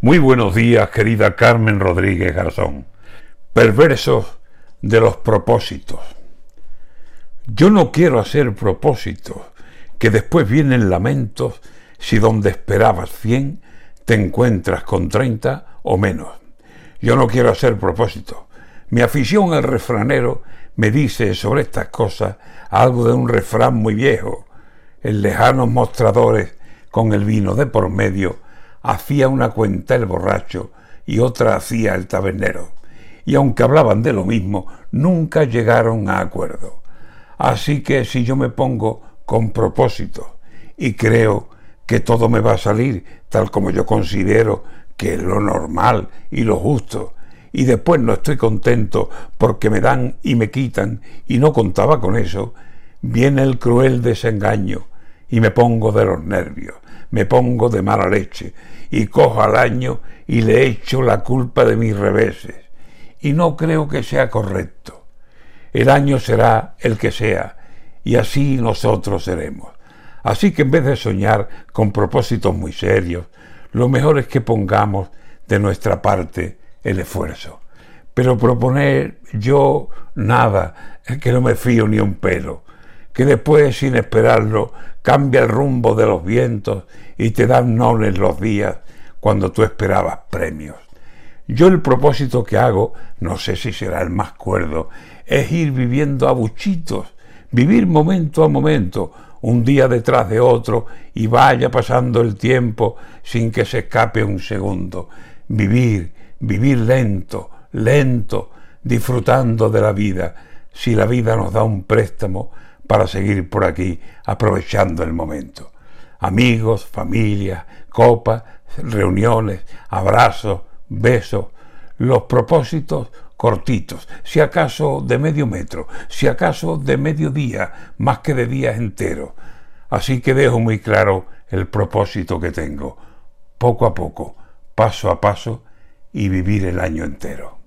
Muy buenos días, querida Carmen Rodríguez Garzón. Perversos de los propósitos. Yo no quiero hacer propósitos, que después vienen lamentos si donde esperabas cien te encuentras con treinta o menos. Yo no quiero hacer propósitos. Mi afición al refranero me dice sobre estas cosas algo de un refrán muy viejo. En lejanos mostradores, con el vino de por medio, hacía una cuenta el borracho y otra hacía el tabernero, y aunque hablaban de lo mismo, nunca llegaron a acuerdo. Así que si yo me pongo con propósito y creo que todo me va a salir tal como yo considero que es lo normal y lo justo, y después no estoy contento porque me dan y me quitan y no contaba con eso, viene el cruel desengaño y me pongo de los nervios, me pongo de mala leche y cojo al año y le echo la culpa de mis reveses. Y no creo que sea correcto. El año será el que sea y así nosotros seremos. Así que en vez de soñar con propósitos muy serios, lo mejor es que pongamos de nuestra parte el esfuerzo. Pero proponer yo nada, que no me fío ni un pelo que después, sin esperarlo, cambia el rumbo de los vientos y te dan nones los días cuando tú esperabas premios. Yo el propósito que hago, no sé si será el más cuerdo, es ir viviendo a buchitos, vivir momento a momento, un día detrás de otro, y vaya pasando el tiempo sin que se escape un segundo. Vivir, vivir lento, lento, disfrutando de la vida. Si la vida nos da un préstamo, para seguir por aquí aprovechando el momento. Amigos, familia, copas, reuniones, abrazos, besos, los propósitos cortitos, si acaso de medio metro, si acaso de medio día, más que de días enteros. Así que dejo muy claro el propósito que tengo, poco a poco, paso a paso, y vivir el año entero.